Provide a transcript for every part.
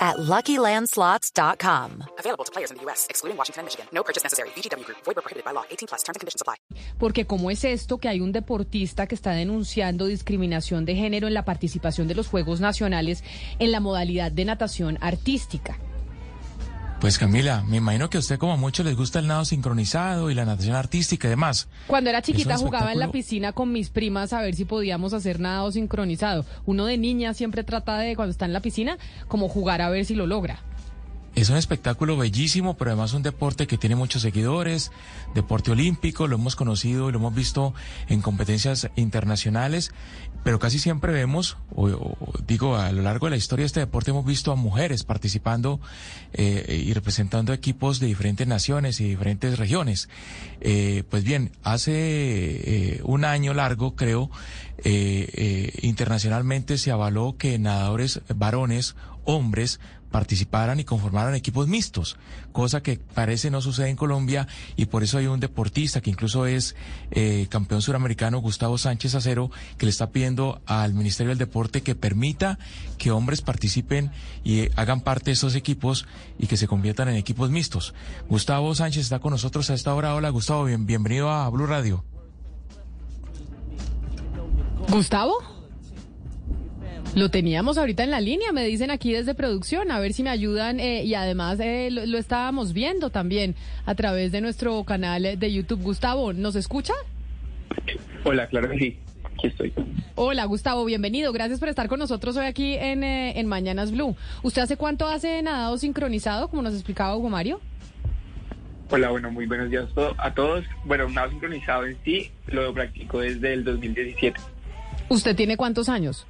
at LuckyLandSlots.com. Available to players in the U.S., excluding Washington and Michigan. No purchase necessary. VGW Group. Void where prohibited by law. 18 plus. Terms and conditions apply. Porque cómo es esto que hay un deportista que está denunciando discriminación de género en la participación de los Juegos Nacionales en la modalidad de natación artística. Pues Camila, me imagino que a usted como mucho les gusta el nado sincronizado y la natación artística y demás. Cuando era chiquita Es jugaba en la piscina con mis primas a ver si podíamos hacer nado sincronizado. Uno de niña siempre trata de, cuando está en la piscina, como jugar a ver si lo logra. Es un espectáculo bellísimo, pero además un deporte que tiene muchos seguidores, deporte olímpico, lo hemos conocido y lo hemos visto en competencias internacionales, pero casi siempre vemos, o, digo, a lo largo de la historia de este deporte hemos visto a mujeres participando eh, y representando equipos de diferentes naciones y diferentes regiones. Eh, pues bien, hace eh, un año largo, creo, eh, internacionalmente se avaló que nadadores varones, hombres, participaran y conformaran equipos mixtos, cosa que parece no sucede en Colombia y por eso hay un deportista que incluso es eh, campeón suramericano, Gustavo Sánchez Acero, que le está pidiendo al Ministerio del Deporte que permita que hombres participen y hagan parte de esos equipos y que se conviertan en equipos mixtos. Gustavo Sánchez está con nosotros a esta hora. Hola Gustavo, bien- bienvenido a Blue Radio. ¿Gustavo? Lo teníamos ahorita en la línea, me dicen aquí desde producción, a ver si me ayudan eh, y además eh, lo, lo estábamos viendo también a través de nuestro canal de YouTube. Gustavo, ¿nos escucha? Hola, claro que sí. Aquí estoy. Hola Gustavo, bienvenido. Gracias por estar con nosotros hoy aquí en, eh, en Mañanas Blue. ¿Usted hace cuánto hace nadado sincronizado, como nos explicaba Hugo Mario? Hola, bueno, muy buenos días a todos. Bueno, nado sincronizado en sí lo practico desde el 2017. ¿Usted tiene cuántos años?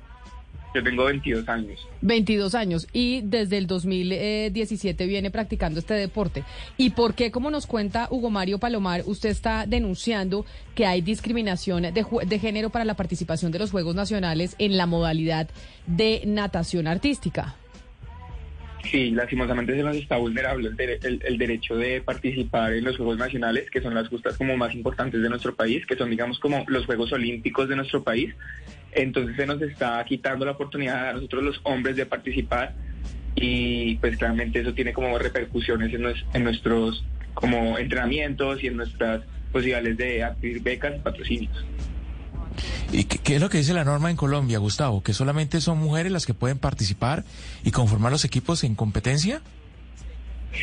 Yo tengo 22 años. 22 años y desde el 2017 viene practicando este deporte. ¿Y por qué, como nos cuenta Hugo Mario Palomar, usted está denunciando que hay discriminación de, de género para la participación de los Juegos Nacionales en la modalidad de natación artística? Sí, lastimosamente se nos está vulnerable el, dere- el- el derecho de participar en los Juegos Nacionales, que son las justas como más importantes de nuestro país, que son, digamos, como los Juegos Olímpicos de nuestro país. Entonces se nos está quitando la oportunidad a nosotros los hombres de participar y pues claramente eso tiene como repercusiones en, nues- en nuestros como entrenamientos y en nuestras posibilidades de adquirir becas y patrocinios. ¿Y qué, es lo que dice la norma en Colombia, Gustavo? ¿Que solamente son mujeres las que pueden participar y conformar los equipos en competencia?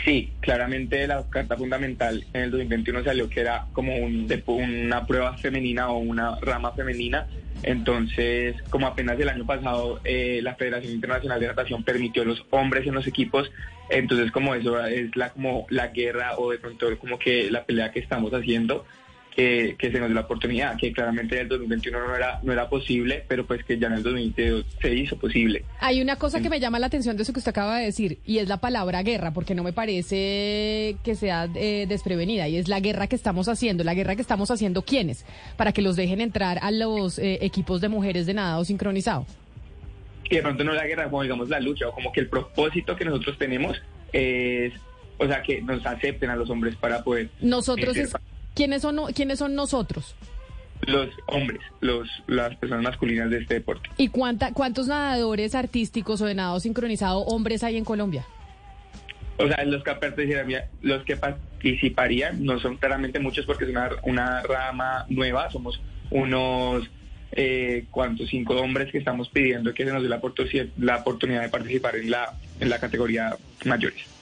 Sí, claramente la Carta Fundamental en el 2021 salió que era como un, una prueba femenina o una rama femenina. Entonces, como apenas el año pasado eh, la Federación Internacional de Natación permitió los hombres en los equipos, entonces como eso es la como la guerra o de pronto como que la pelea que estamos haciendo que, que se nos dio la oportunidad, que claramente en el 2021 no era, no era posible, pero pues que ya en el 2022 se hizo posible. Hay una cosa que me llama la atención de eso que usted acaba de decir, y es la palabra guerra, porque no me parece que sea eh, desprevenida, y es la guerra que estamos haciendo. ¿La guerra que estamos haciendo quiénes? Para que los dejen entrar a los eh, equipos de mujeres de nadado sincronizado. y de pronto no la guerra, como digamos la lucha, o como que el propósito que nosotros tenemos es, o sea, que nos acepten a los hombres para poder... Nosotros eh, es... ¿Quiénes son, ¿Quiénes son nosotros? Los hombres, los, las personas masculinas de este deporte. ¿Y cuánta, cuántos nadadores artísticos o de nadado sincronizado hombres hay en Colombia? O sea, los que participarían, los que participarían no son claramente muchos porque es una, una rama nueva, somos unos... Eh, ¿Cuántos? Cinco hombres que estamos pidiendo que se nos dé la, la oportunidad de participar en la, en la categoría mayores.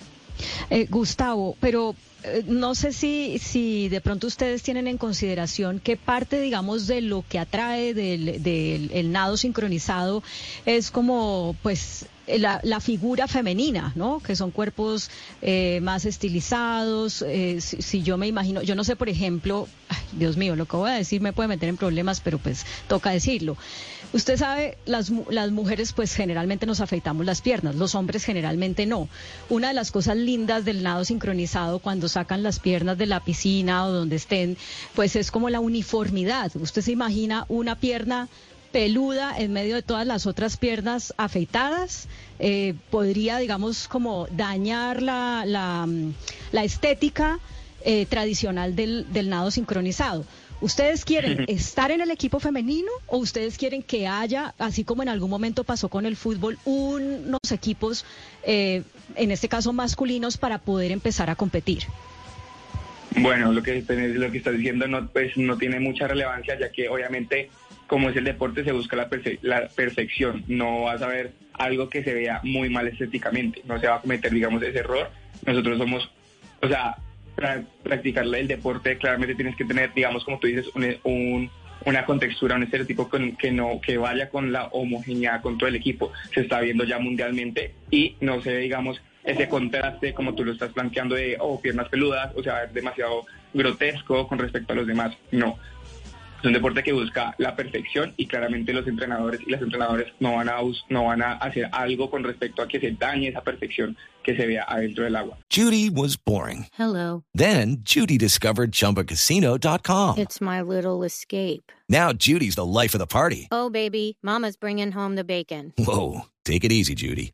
Eh, Gustavo, pero eh, no sé si, si de pronto ustedes tienen en consideración qué parte, digamos, de lo que atrae del, del el nado sincronizado es como, pues, la, la figura femenina, ¿no? Que son cuerpos eh, más estilizados. eh, si, si yo me imagino, yo no sé, por ejemplo, ay, Dios mío, lo que voy a decir me puede meter en problemas, pero pues toca decirlo. Usted sabe, las, las mujeres pues generalmente nos afeitamos las piernas, los hombres generalmente no. Una de las cosas lindas del nado sincronizado cuando sacan las piernas de la piscina o donde estén, pues es como la uniformidad. Usted se imagina una pierna peluda en medio de todas las otras piernas afeitadas, eh, podría, digamos, como dañar la, la, la estética eh, tradicional del, del nado sincronizado. ¿Ustedes quieren estar en el equipo femenino o ustedes quieren que haya, así como en algún momento pasó con el fútbol, unos equipos, eh, en este caso masculinos, para poder empezar a competir? Bueno, lo que, lo que estás diciendo no, pues, no tiene mucha relevancia, ya que obviamente como es el deporte, se busca la, la perfección. No vas a ver algo que se vea muy mal estéticamente. No se va a cometer, digamos, ese error. Nosotros somos, o sea, para practicar el deporte, claramente tienes que tener, digamos, como tú dices, un, una contextura, un estereotipo que no que vaya con la homogeneidad con todo el equipo. Se está viendo ya mundialmente y no se ve, digamos, ese contraste como tú lo estás planteando de, oh, piernas peludas, o sea, es demasiado grotesco con respecto a los demás. No, es un deporte que busca la perfección y claramente los entrenadores y las entrenadoras no van a no van a hacer algo con respecto a que se dañe esa perfección que se vea adentro del agua. Judy was boring. Hello. Then Judy discovered chumbacasino.com. It's my little escape. Now Judy's the life of the party. Oh baby, mama's bringing home the bacon. Whoa, take it easy Judy.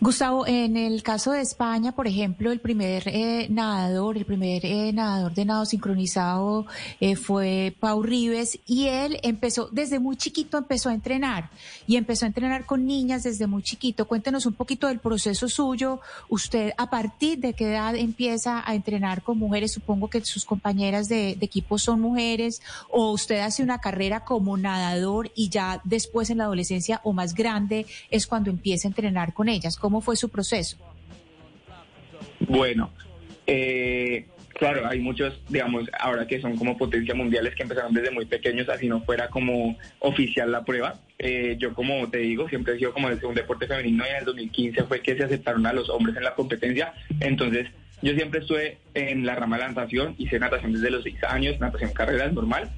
Gustavo, en el caso de España, por ejemplo, el primer eh, nadador, el primer eh, nadador de nado sincronizado eh, fue Pau Rives y él empezó, desde muy chiquito empezó a entrenar y empezó a entrenar con niñas desde muy chiquito. Cuéntenos un poquito del proceso suyo. Usted, ¿a partir de qué edad empieza a entrenar con mujeres? Supongo que sus compañeras de, de equipo son mujeres o usted hace una carrera como nadador y ya después en la adolescencia o más grande es cuando empieza a entrenar con ellas. ¿Cómo fue su proceso? Bueno, eh, claro, hay muchos, digamos, ahora que son como potencias mundiales que empezaron desde muy pequeños, así no fuera como oficial la prueba. Eh, yo, como te digo, siempre he sido como un deporte femenino y en el 2015 fue que se aceptaron a los hombres en la competencia. Entonces, yo siempre estuve en la rama de la natación, hice natación desde los seis años, natación carrera normal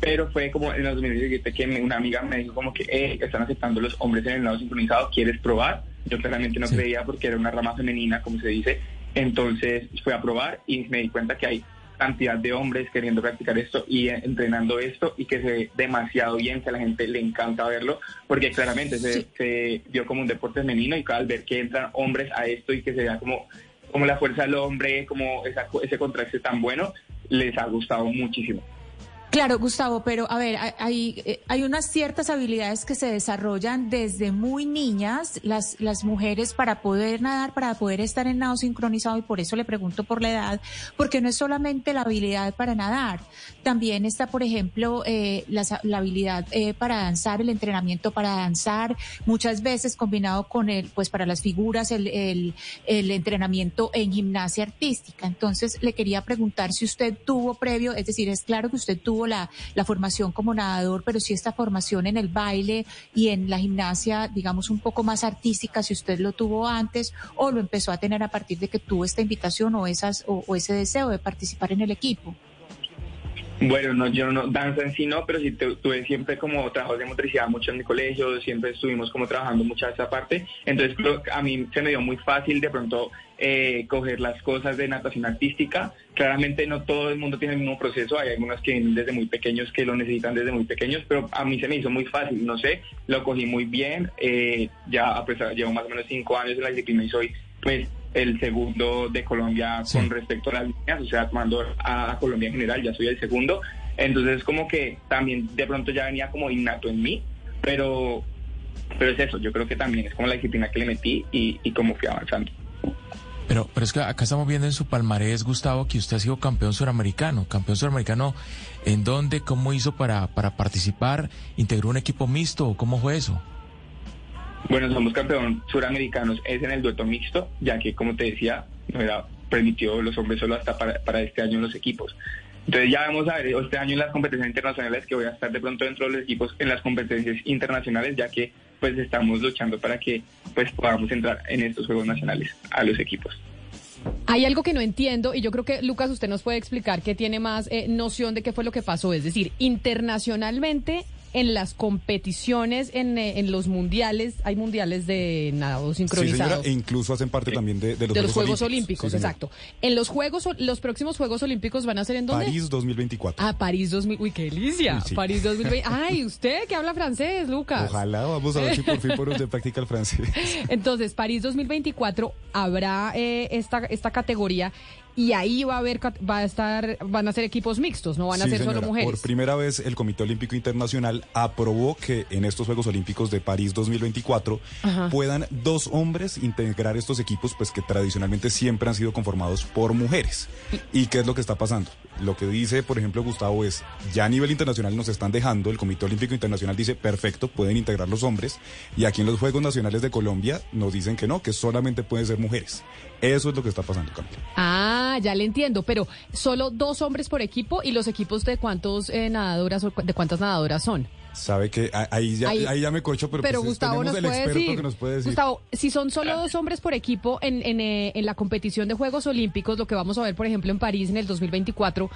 pero fue como en el 2017 que una amiga me dijo como que eh, están aceptando los hombres en el lado sincronizado, ¿quieres probar? Yo claramente no creía porque era una rama femenina, como se dice, entonces fui a probar y me di cuenta que hay cantidad de hombres queriendo practicar esto y entrenando esto y que se ve demasiado bien, que a la gente le encanta verlo, porque claramente se, se vio como un deporte femenino y al ver que entran hombres a esto y que se vea como, como la fuerza del hombre, como esa, ese contraste tan bueno, les ha gustado muchísimo. Claro, Gustavo, pero a ver, hay, eh, hay unas ciertas habilidades que se desarrollan desde muy niñas las, las mujeres para poder nadar, para poder estar en nado sincronizado y por eso le pregunto por la edad, porque no es solamente la habilidad para nadar, también está, por ejemplo, eh, la, la, habilidad eh, para danzar, el entrenamiento para danzar, muchas veces combinado con el, pues para las figuras, el, el, el entrenamiento en gimnasia artística. Entonces, le quería preguntar si usted tuvo previo, es decir, es claro que usted tuvo la, formación como nadador, pero sí esta formación en el baile y en la gimnasia, digamos, un poco más artística, si usted lo tuvo antes o lo empezó a tener a partir de que tuvo esta invitación o, esas, o, ese deseo de participar en el equipo. Bueno, no, yo no, danza en sí no, pero sí tuve siempre como trabajo de motricidad mucho en mi colegio, siempre estuvimos como trabajando mucha esa parte, entonces a mí se me dio muy fácil de pronto eh, coger las cosas de natación artística. Claramente no todo el mundo tiene el mismo proceso, hay algunas que vienen desde muy pequeños que lo necesitan desde muy pequeños, pero a mí se me hizo muy fácil, no sé, lo cogí muy bien, eh, ya pues, llevo más o menos cinco años en la disciplina y soy pues el segundo de Colombia con respecto a las líneas, o sea, tomando a Colombia en general, ya soy el segundo, entonces como que también de pronto ya venía como innato en mí, pero pero es eso, yo creo que también es como la disciplina que le metí y, y cómo fui avanzando. Pero, pero es que acá estamos viendo en su palmarés, Gustavo, que usted ha sido campeón suramericano. Campeón suramericano, ¿en dónde? ¿Cómo hizo para, para participar? ¿Integró un equipo mixto cómo fue eso? Bueno, somos campeón suramericanos, es en el dueto mixto, ya que, como te decía, no era permitido los hombres solo hasta para, para este año en los equipos. Entonces ya vamos a ver este año en las competencias internacionales que voy a estar de pronto dentro de los equipos en las competencias internacionales, ya que pues estamos luchando para que pues podamos entrar en estos Juegos Nacionales a los equipos. Hay algo que no entiendo y yo creo que Lucas usted nos puede explicar que tiene más eh, noción de qué fue lo que pasó. Es decir, internacionalmente en las competiciones, en, eh, en, los mundiales, hay mundiales de nado sincronizados. Sí, señora, e incluso hacen parte también de, de los, de Juegos, los Juegos Olímpicos, Olímpicos sí, exacto. En los Juegos, los próximos Juegos Olímpicos van a ser en dónde? París 2024. Ah, París 2000. Uy, qué delicia. Sí. París 2020. Ay, usted que habla francés, Lucas. Ojalá, vamos a ver si por fin por usted practica el francés. Entonces, París 2024 habrá eh, esta, esta categoría y ahí va a haber va a estar van a ser equipos mixtos, no van a ser señora. solo mujeres. Por primera vez el Comité Olímpico Internacional aprobó que en estos Juegos Olímpicos de París 2024 Ajá. puedan dos hombres integrar estos equipos pues que tradicionalmente siempre han sido conformados por mujeres. ¿Y qué es lo que está pasando? Lo que dice, por ejemplo, Gustavo es, ya a nivel internacional nos están dejando, el Comité Olímpico Internacional dice, perfecto, pueden integrar los hombres, y aquí en los Juegos Nacionales de Colombia nos dicen que no, que solamente pueden ser mujeres. Eso es lo que está pasando, Camila. Ah, ya le entiendo, pero solo dos hombres por equipo y los equipos de cuántos eh, nadadoras o de cuántas nadadoras son. Sabe que ahí ya, ahí, ahí ya me cocho, pero, pero pues Gustavo nos el puede experto decir, que nos puede decir. Gustavo, si son solo dos hombres por equipo en, en, eh, en, la competición de Juegos Olímpicos, lo que vamos a ver, por ejemplo, en París en el 2024,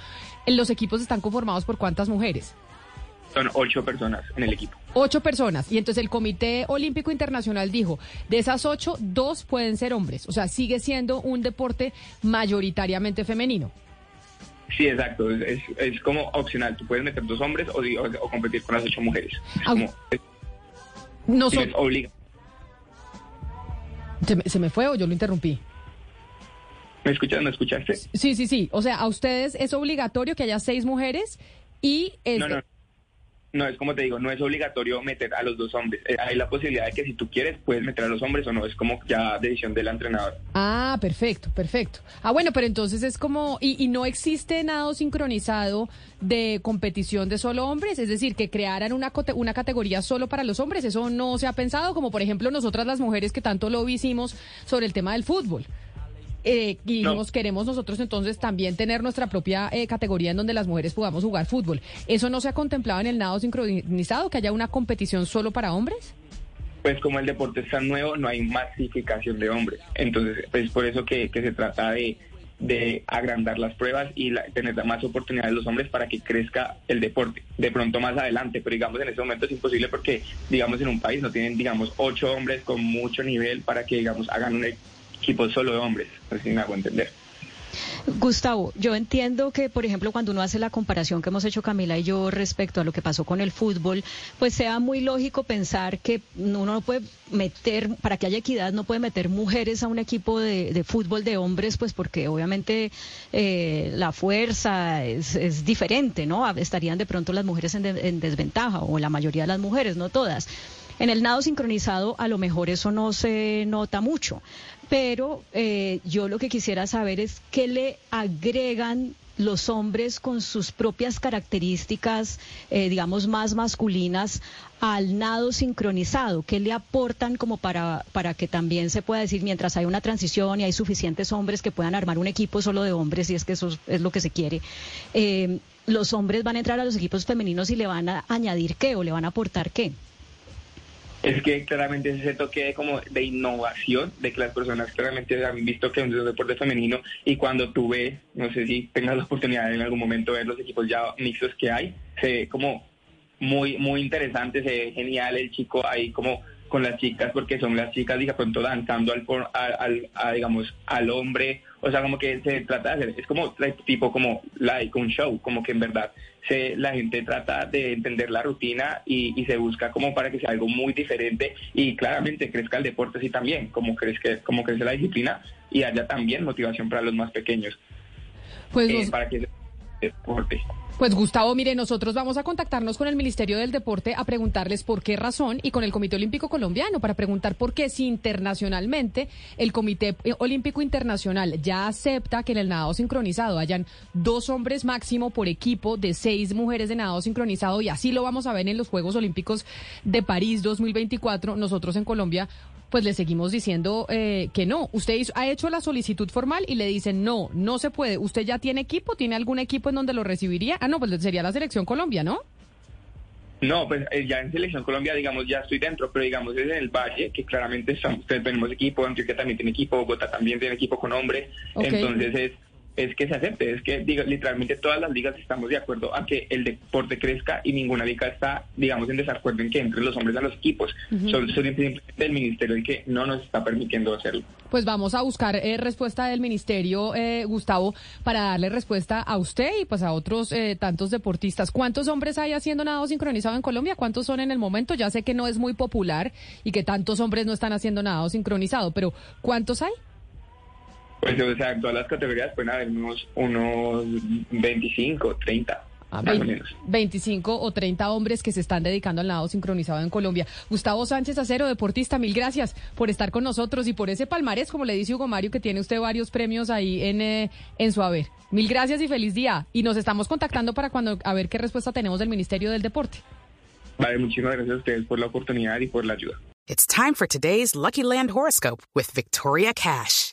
los equipos están conformados por cuántas mujeres? Son ocho personas en el equipo. Ocho personas. Y entonces el Comité Olímpico Internacional dijo, de esas ocho, dos pueden ser hombres. O sea, sigue siendo un deporte mayoritariamente femenino. Sí, exacto. Es, es, es, como opcional. Tú puedes meter dos hombres o, o, o competir con las ocho mujeres. Es como, es, no son... obliga. ¿Se me, ¿Se me fue o yo lo interrumpí? ¿Me escuchas? ¿Me escuchaste? Sí, sí, sí. O sea, a ustedes es obligatorio que haya seis mujeres y... Es... No, no. No, es como te digo, no es obligatorio meter a los dos hombres. Eh, hay la posibilidad de que si tú quieres, puedes meter a los hombres o no. Es como ya decisión del entrenador. Ah, perfecto, perfecto. Ah, bueno, pero entonces es como... Y, y no existe nado sincronizado de competición de solo hombres. Es decir, que crearan una, una categoría solo para los hombres. Eso no se ha pensado, como por ejemplo nosotras las mujeres que tanto lo hicimos sobre el tema del fútbol. Eh, y queremos nosotros entonces también tener nuestra propia eh, categoría en donde las mujeres podamos jugar fútbol. ¿Eso no se ha contemplado en el nado sincronizado, que haya una competición solo para hombres? Pues como el deporte es tan nuevo, no hay masificación de hombres. Entonces, es por eso que, que se trata de, de agrandar las pruebas y la, tener más oportunidades de los hombres para que crezca el deporte. De pronto más adelante, pero digamos en este momento es imposible porque, digamos, en un país no tienen, digamos, ocho hombres con mucho nivel para que, digamos, hagan un equipo solo de hombres, así me hago entender. Gustavo, yo entiendo que, por ejemplo, cuando uno hace la comparación que hemos hecho Camila y yo respecto a lo que pasó con el fútbol, pues sea muy lógico pensar que uno no puede meter, para que haya equidad, no puede meter mujeres a un equipo de, fútbol de hombres, pues porque obviamente eh, la fuerza es, diferente, ¿no? Estarían de pronto las mujeres en, en desventaja, o la mayoría de las mujeres, no todas. En el nado sincronizado a lo mejor eso no se nota mucho, pero eh, yo lo que quisiera saber es qué le agregan los hombres con sus propias características, eh, digamos, más masculinas al nado sincronizado? ¿Qué le aportan como para, para que también se pueda decir, mientras hay una transición y hay suficientes hombres que puedan armar un equipo solo de hombres, y es que eso es lo que se quiere? Eh, ¿Los hombres van a entrar a los equipos femeninos y le van a añadir qué o le van a aportar qué? Es que claramente es ese toque como de innovación, de que las personas claramente han visto que es un deporte femenino y cuando tú ves, no sé si tengas la oportunidad en algún momento ver los equipos ya mixtos que hay, se ve como muy, muy interesante, se ve genial el chico ahí como con las chicas porque son las chicas de pronto danzando al, al, al a, digamos al hombre o sea como que se trata de hacer es como tipo como like un show como que en verdad se la gente trata de entender la rutina y, y se busca como para que sea algo muy diferente y claramente crezca el deporte así también como crezca como crece la disciplina y haya también motivación para los más pequeños. Pues eh, los... para que deporte pues Gustavo, mire, nosotros vamos a contactarnos con el Ministerio del Deporte a preguntarles por qué razón y con el Comité Olímpico Colombiano para preguntar por qué si internacionalmente el Comité Olímpico Internacional ya acepta que en el nadado sincronizado hayan dos hombres máximo por equipo de seis mujeres de nadado sincronizado y así lo vamos a ver en los Juegos Olímpicos de París 2024. Nosotros en Colombia pues le seguimos diciendo eh, que no. Usted hizo- ha hecho la solicitud formal y le dicen no, no se puede. ¿Usted ya tiene equipo? ¿Tiene algún equipo en donde lo recibiría? Ah, no, pues sería la selección Colombia, ¿no? No, pues eh, ya en Selección Colombia, digamos, ya estoy dentro, pero digamos es en el Valle, que claramente estamos, ustedes tenemos equipo, Antioquia también tiene equipo, Bogotá también tiene equipo con hombre, entonces es es que se acepte, es que diga, literalmente todas las ligas estamos de acuerdo a que el deporte crezca y ninguna liga está, digamos, en desacuerdo en que entren los hombres a los equipos. Son, son simplemente el ministerio el que no nos está permitiendo hacerlo. Pues vamos a buscar eh, respuesta del ministerio, eh, Gustavo, para darle respuesta a usted y pues a otros eh, tantos deportistas. ¿Cuántos hombres hay haciendo nado sincronizado en Colombia? ¿Cuántos son en el momento? Ya sé que no es muy popular y que tantos hombres no están haciendo nado sincronizado, pero ¿cuántos hay? Pues, o sea, en todas las categorías pueden haber unos, unos 25, 30, Ah, más o vein- menos. 25 o 30 hombres que se están dedicando al nado sincronizado en Colombia. Gustavo Sánchez Acero, deportista, mil gracias por estar con nosotros y por ese palmarés, como le dice Hugo Mario, que tiene usted varios premios ahí en, eh, en su haber. Mil gracias y feliz día. Y nos estamos contactando para cuando a ver qué respuesta tenemos del Ministerio del Deporte. Vale, muchísimas gracias a ustedes por la oportunidad y por la ayuda. It's time for today's Lucky Land horoscope with Victoria Cash.